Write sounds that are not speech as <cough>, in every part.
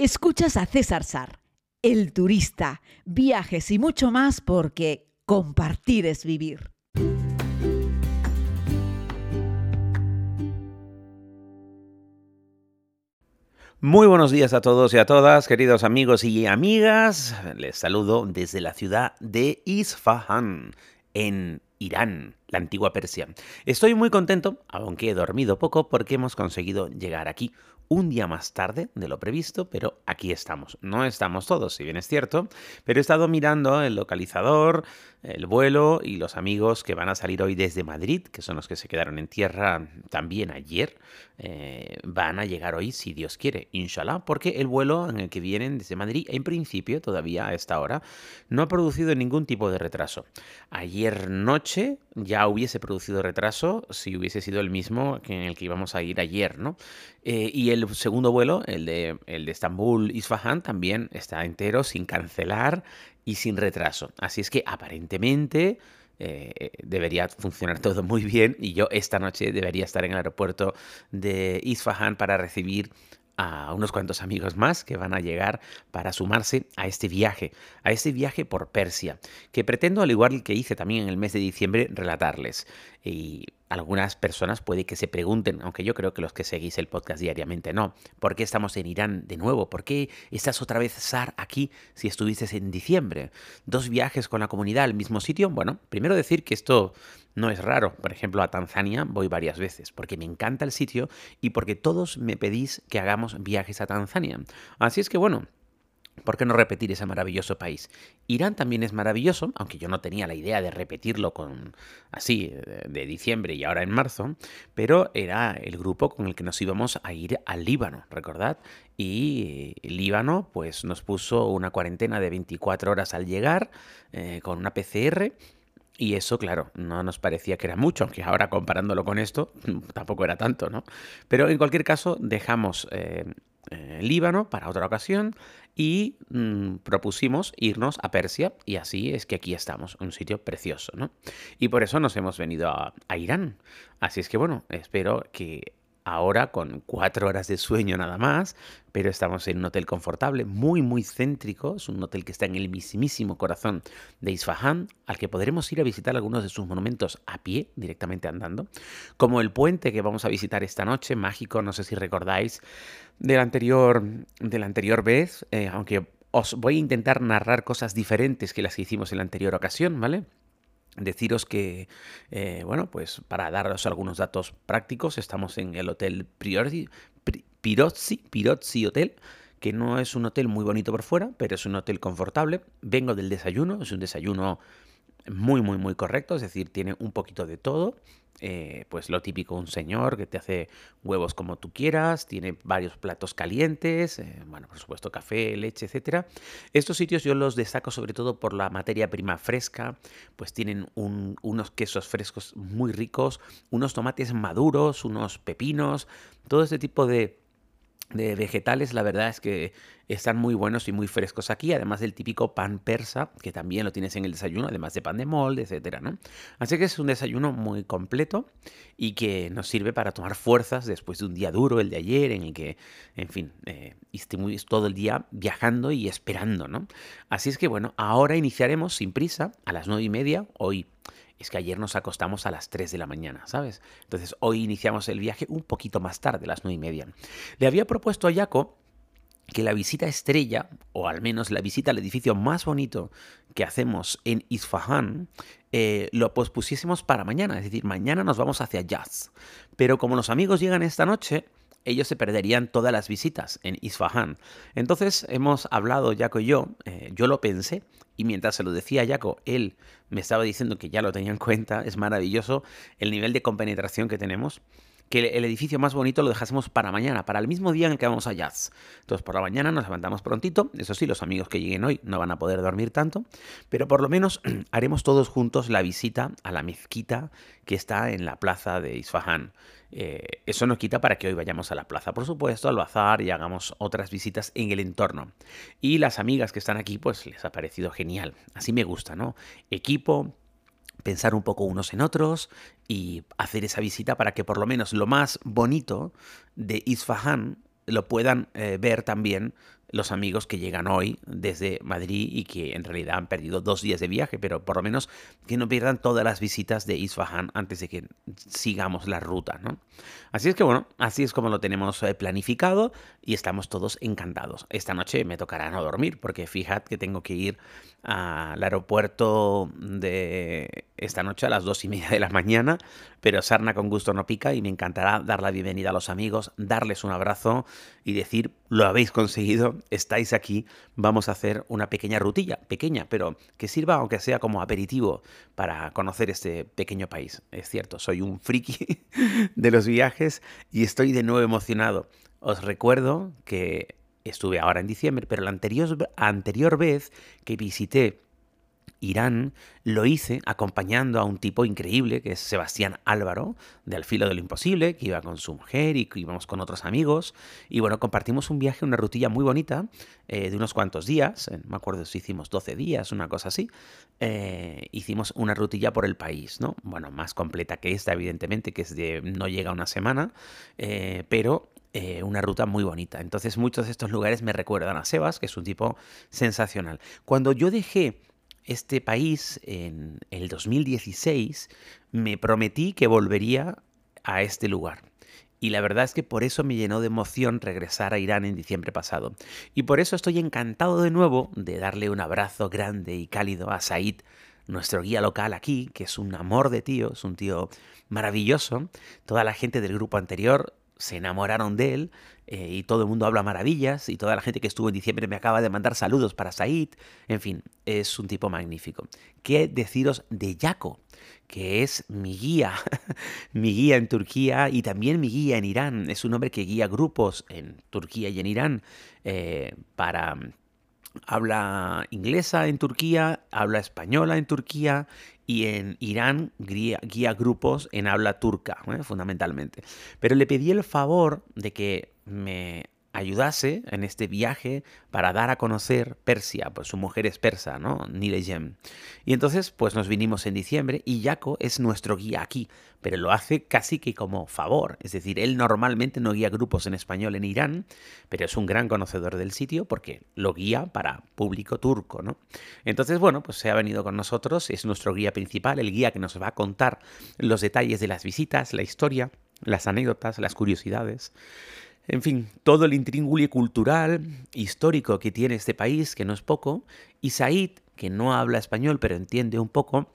Escuchas a César Sar, el turista, viajes y mucho más porque compartir es vivir. Muy buenos días a todos y a todas, queridos amigos y amigas. Les saludo desde la ciudad de Isfahan, en Irán, la antigua Persia. Estoy muy contento, aunque he dormido poco, porque hemos conseguido llegar aquí un día más tarde de lo previsto, pero aquí estamos. No estamos todos, si bien es cierto, pero he estado mirando el localizador, el vuelo y los amigos que van a salir hoy desde Madrid, que son los que se quedaron en tierra también ayer, eh, van a llegar hoy, si Dios quiere, inshallah, porque el vuelo en el que vienen desde Madrid, en principio, todavía a esta hora, no ha producido ningún tipo de retraso. Ayer noche ya hubiese producido retraso si hubiese sido el mismo que en el que íbamos a ir ayer, ¿no? Eh, y el segundo vuelo, el de, el de Estambul-Isfahan, también está entero, sin cancelar y sin retraso. Así es que aparentemente eh, debería funcionar todo muy bien y yo esta noche debería estar en el aeropuerto de Isfahan para recibir a unos cuantos amigos más que van a llegar para sumarse a este viaje, a este viaje por Persia, que pretendo, al igual que hice también en el mes de diciembre, relatarles. Y algunas personas puede que se pregunten, aunque yo creo que los que seguís el podcast diariamente no, ¿por qué estamos en Irán de nuevo? ¿Por qué estás otra vez, Sar, aquí si estuvieses en diciembre? ¿Dos viajes con la comunidad al mismo sitio? Bueno, primero decir que esto no es raro. Por ejemplo, a Tanzania voy varias veces porque me encanta el sitio y porque todos me pedís que hagamos viajes a Tanzania. Así es que bueno, ¿Por qué no repetir ese maravilloso país? Irán también es maravilloso, aunque yo no tenía la idea de repetirlo con así de diciembre y ahora en marzo, pero era el grupo con el que nos íbamos a ir al Líbano, ¿recordad? Y Líbano pues nos puso una cuarentena de 24 horas al llegar eh, con una PCR y eso, claro, no nos parecía que era mucho, aunque ahora comparándolo con esto, <laughs> tampoco era tanto, ¿no? Pero en cualquier caso, dejamos eh, eh, Líbano para otra ocasión y mm, propusimos irnos a Persia y así es que aquí estamos, un sitio precioso, ¿no? Y por eso nos hemos venido a, a Irán. Así es que bueno, espero que ahora con cuatro horas de sueño nada más, pero estamos en un hotel confortable, muy, muy céntrico. Es un hotel que está en el mismísimo corazón de Isfahan, al que podremos ir a visitar algunos de sus monumentos a pie, directamente andando, como el puente que vamos a visitar esta noche, mágico, no sé si recordáis, de la anterior, de la anterior vez, eh, aunque os voy a intentar narrar cosas diferentes que las que hicimos en la anterior ocasión, ¿vale? Deciros que, eh, bueno, pues para daros algunos datos prácticos, estamos en el Hotel Priority, Pirozzi, Pirozzi Hotel, que no es un hotel muy bonito por fuera, pero es un hotel confortable. Vengo del desayuno, es un desayuno muy, muy, muy correcto, es decir, tiene un poquito de todo. Eh, pues lo típico, un señor que te hace huevos como tú quieras, tiene varios platos calientes, eh, bueno, por supuesto café, leche, etcétera. Estos sitios yo los destaco sobre todo por la materia prima fresca, pues tienen unos quesos frescos muy ricos, unos tomates maduros, unos pepinos, todo este tipo de de vegetales, la verdad es que están muy buenos y muy frescos aquí, además del típico pan persa, que también lo tienes en el desayuno, además de pan de molde, etcétera, ¿no? Así que es un desayuno muy completo y que nos sirve para tomar fuerzas después de un día duro, el de ayer, en el que, en fin, eh, estuvimos todo el día viajando y esperando, ¿no? Así es que, bueno, ahora iniciaremos sin prisa, a las nueve y media, hoy es que ayer nos acostamos a las 3 de la mañana, ¿sabes? Entonces hoy iniciamos el viaje un poquito más tarde, a las 9 y media. Le había propuesto a Jaco que la visita estrella, o al menos la visita al edificio más bonito que hacemos en Isfahan, eh, lo pospusiésemos para mañana. Es decir, mañana nos vamos hacia Jazz. Pero como los amigos llegan esta noche, ellos se perderían todas las visitas en Isfahan. Entonces hemos hablado Jaco y yo, eh, yo lo pensé, y mientras se lo decía a Jaco, él me estaba diciendo que ya lo tenía en cuenta, es maravilloso el nivel de compenetración que tenemos que el edificio más bonito lo dejásemos para mañana, para el mismo día en el que vamos a Jazz. Entonces, por la mañana nos levantamos prontito. Eso sí, los amigos que lleguen hoy no van a poder dormir tanto, pero por lo menos <clears throat> haremos todos juntos la visita a la mezquita que está en la plaza de Isfahan. Eh, eso nos quita para que hoy vayamos a la plaza, por supuesto, al bazar y hagamos otras visitas en el entorno. Y las amigas que están aquí, pues les ha parecido genial. Así me gusta, ¿no? Equipo, pensar un poco unos en otros y hacer esa visita para que por lo menos lo más bonito de Isfahan lo puedan eh, ver también los amigos que llegan hoy desde Madrid y que en realidad han perdido dos días de viaje, pero por lo menos que no pierdan todas las visitas de Isfahan antes de que sigamos la ruta, ¿no? Así es que bueno, así es como lo tenemos eh, planificado y estamos todos encantados. Esta noche me tocará no dormir porque fijad que tengo que ir al aeropuerto de esta noche a las dos y media de la mañana, pero sarna con gusto no pica y me encantará dar la bienvenida a los amigos, darles un abrazo y decir, lo habéis conseguido, estáis aquí, vamos a hacer una pequeña rutilla, pequeña, pero que sirva aunque sea como aperitivo para conocer este pequeño país. Es cierto, soy un friki <laughs> de los viajes y estoy de nuevo emocionado. Os recuerdo que estuve ahora en diciembre, pero la anterior, anterior vez que visité Irán lo hice acompañando a un tipo increíble que es Sebastián Álvaro, de Al filo de lo imposible, que iba con su mujer y que íbamos con otros amigos. Y bueno, compartimos un viaje, una rutilla muy bonita eh, de unos cuantos días, me acuerdo si hicimos 12 días, una cosa así. Eh, hicimos una rutilla por el país, ¿no? Bueno, más completa que esta, evidentemente, que es de no llega una semana, eh, pero una ruta muy bonita. Entonces muchos de estos lugares me recuerdan a Sebas, que es un tipo sensacional. Cuando yo dejé este país en el 2016, me prometí que volvería a este lugar. Y la verdad es que por eso me llenó de emoción regresar a Irán en diciembre pasado. Y por eso estoy encantado de nuevo de darle un abrazo grande y cálido a Said, nuestro guía local aquí, que es un amor de tío, es un tío maravilloso. Toda la gente del grupo anterior se enamoraron de él eh, y todo el mundo habla maravillas y toda la gente que estuvo en diciembre me acaba de mandar saludos para Said. En fin, es un tipo magnífico. ¿Qué deciros de Jaco? que es mi guía, <laughs> mi guía en Turquía y también mi guía en Irán. Es un hombre que guía grupos en Turquía y en Irán eh, para habla inglesa en Turquía, habla española en Turquía y en Irán guía, grupos en habla turca, ¿eh? fundamentalmente. Pero le pedí el favor de que me ayudase en este viaje para dar a conocer Persia, pues su mujer es persa, ¿no? Nileyem. Y entonces, pues nos vinimos en diciembre y Jaco es nuestro guía aquí, pero lo hace casi que como favor, es decir, él normalmente no guía grupos en español en Irán, pero es un gran conocedor del sitio porque lo guía para público turco, ¿no? Entonces, bueno, pues se ha venido con nosotros, es nuestro guía principal, el guía que nos va a contar los detalles de las visitas, la historia, las anécdotas, las curiosidades. En fin, todo el intríngulo cultural, histórico que tiene este país, que no es poco, y Said, que no habla español pero entiende un poco,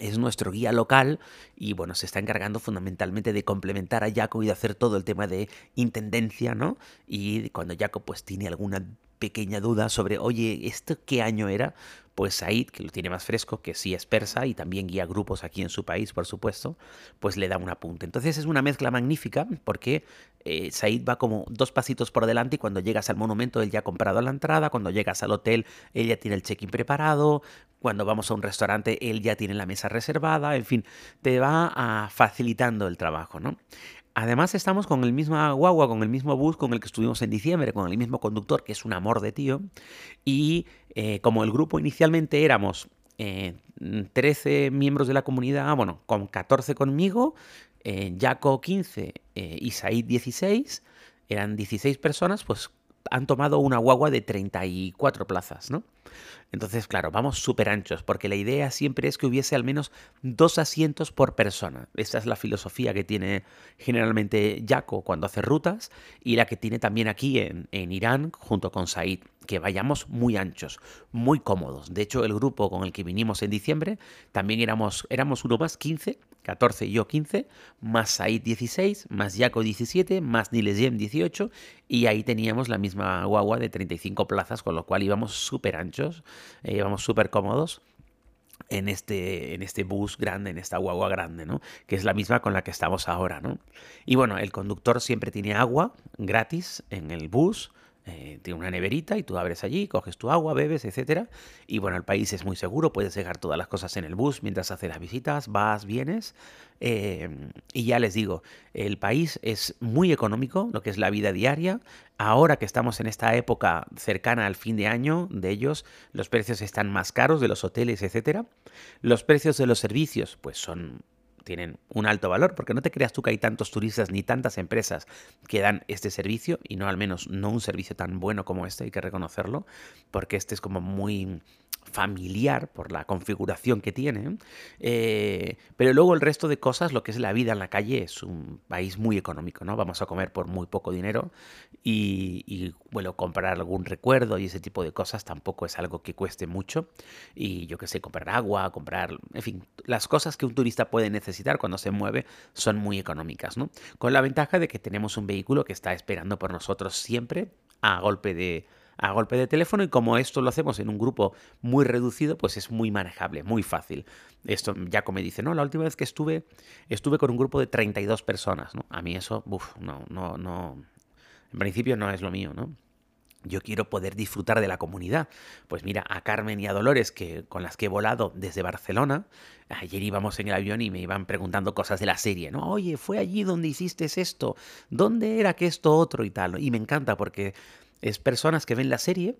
es nuestro guía local y bueno, se está encargando fundamentalmente de complementar a Jaco y de hacer todo el tema de intendencia, ¿no? Y cuando Jaco pues tiene alguna pequeña duda sobre, oye, ¿esto qué año era? Pues Said, que lo tiene más fresco, que sí es persa y también guía grupos aquí en su país, por supuesto, pues le da un apunte. Entonces es una mezcla magnífica porque eh, Said va como dos pasitos por delante y cuando llegas al monumento él ya ha comprado la entrada, cuando llegas al hotel él ya tiene el check-in preparado, cuando vamos a un restaurante él ya tiene la mesa reservada, en fin, te va a facilitando el trabajo, ¿no? Además estamos con el mismo guagua, con el mismo bus con el que estuvimos en diciembre, con el mismo conductor, que es un amor de tío. Y eh, como el grupo inicialmente éramos 13 eh, miembros de la comunidad, bueno, con 14 conmigo, eh, Jaco 15 y Said 16, eran 16 personas, pues han tomado una guagua de 34 plazas, ¿no? Entonces, claro, vamos súper anchos, porque la idea siempre es que hubiese al menos dos asientos por persona. Esta es la filosofía que tiene generalmente Jaco cuando hace rutas y la que tiene también aquí en, en Irán junto con Said, que vayamos muy anchos, muy cómodos. De hecho, el grupo con el que vinimos en diciembre también éramos, éramos uno más, 15, 14 y yo 15, más Said 16, más Jaco 17, más Nilesiem 18 y ahí teníamos la misma guagua de 35 plazas, con lo cual íbamos súper anchos, eh, íbamos súper cómodos en este, en este bus grande, en esta guagua grande, ¿no? Que es la misma con la que estamos ahora, ¿no? Y bueno, el conductor siempre tiene agua gratis en el bus, eh, tiene una neverita y tú abres allí, coges tu agua, bebes, etc. Y bueno, el país es muy seguro, puedes dejar todas las cosas en el bus mientras haces las visitas, vas, vienes. Em, y ya les digo, el país es muy económico, lo que es la vida diaria. Ahora que estamos en esta época cercana al fin de año de ellos, los precios están más caros de los hoteles, etc. Los precios de los servicios, pues son tienen un alto valor, porque no te creas tú que hay tantos turistas ni tantas empresas que dan este servicio, y no al menos no un servicio tan bueno como este, hay que reconocerlo, porque este es como muy familiar por la configuración que tiene, eh, pero luego el resto de cosas, lo que es la vida en la calle, es un país muy económico, ¿no? Vamos a comer por muy poco dinero y, bueno, comprar algún recuerdo y ese tipo de cosas tampoco es algo que cueste mucho. Y yo que sé, comprar agua, comprar, en fin, las cosas que un turista puede necesitar cuando se mueve son muy económicas, ¿no? Con la ventaja de que tenemos un vehículo que está esperando por nosotros siempre a golpe de a golpe de teléfono y como esto lo hacemos en un grupo muy reducido, pues es muy manejable, muy fácil. Esto Jaco me dice, no, la última vez que estuve, estuve con un grupo de 32 personas, ¿no? A mí eso, uff, no, no, no, en principio no es lo mío, ¿no? Yo quiero poder disfrutar de la comunidad. Pues mira, a Carmen y a Dolores, que, con las que he volado desde Barcelona, ayer íbamos en el avión y me iban preguntando cosas de la serie, ¿no? Oye, fue allí donde hiciste esto, ¿dónde era que esto otro y tal? Y me encanta porque es personas que ven la serie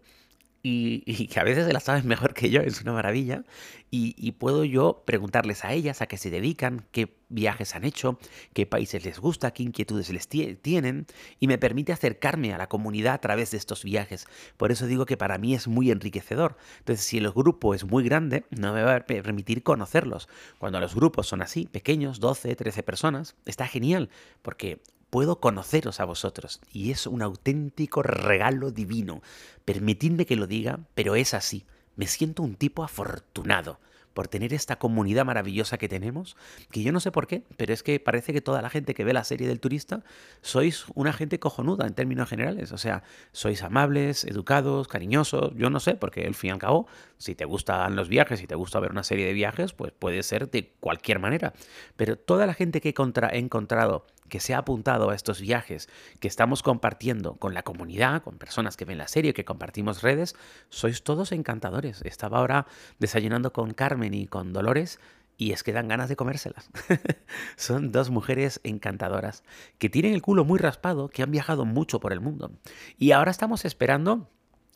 y, que a veces se la saben mejor que yo, es una maravilla. Y, puedo yo preguntarles a ellas a qué se dedican, qué viajes han hecho, qué países les gusta, qué inquietudes les tienen, y me permite acercarme a la comunidad a través de estos viajes. Por eso digo que para mí es muy enriquecedor. Entonces, si el grupo es muy grande, no me va a permitir conocerlos. Cuando los grupos son así, pequeños, 12, 13 personas, está genial, porque puedo conoceros a vosotros y es un auténtico regalo divino. Permitidme que lo diga, pero es así. Me siento un tipo afortunado por tener esta comunidad maravillosa que tenemos, que yo no sé por qué, pero es que parece que toda la gente que ve la serie del turista sois una gente cojonuda en términos generales, o sea, sois amables, educados, cariñosos, yo no sé, porque al fin y al cabo, si te gustan los viajes, si te gusta ver una serie de viajes, pues puede ser de cualquier manera, pero toda la gente que he encontrado que se ha apuntado a estos viajes que estamos compartiendo con la comunidad, con personas que ven la serie, que compartimos redes, sois todos encantadores. Estaba ahora desayunando con Carmen y con Dolores y es que dan ganas de comérselas. <laughs> Son dos mujeres encantadoras que tienen el culo muy raspado, que han viajado mucho por el mundo. Y ahora estamos esperando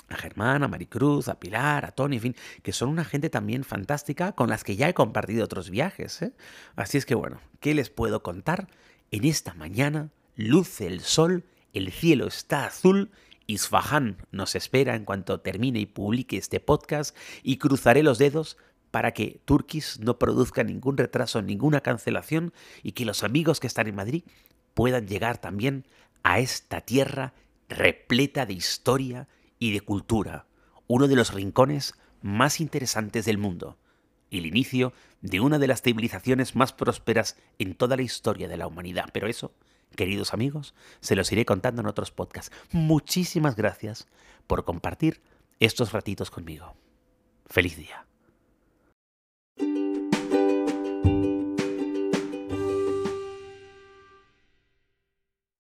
a Germán, a Maricruz, a Pilar, a Tony, en fin, que son una gente también fantástica con las que ya he compartido otros viajes. ¿eh? Así es que bueno, ¿qué les puedo contar? En esta mañana luce el sol, el cielo está azul, Isfahan nos espera en cuanto termine y publique este podcast y cruzaré los dedos para que Turquís no produzca ningún retraso, ninguna cancelación y que los amigos que están en Madrid puedan llegar también a esta tierra repleta de historia y de cultura, uno de los rincones más interesantes del mundo el inicio de una de las civilizaciones más prósperas en toda la historia de la humanidad. Pero eso, queridos amigos, se los iré contando en otros podcasts. Muchísimas gracias por compartir estos ratitos conmigo. Feliz día.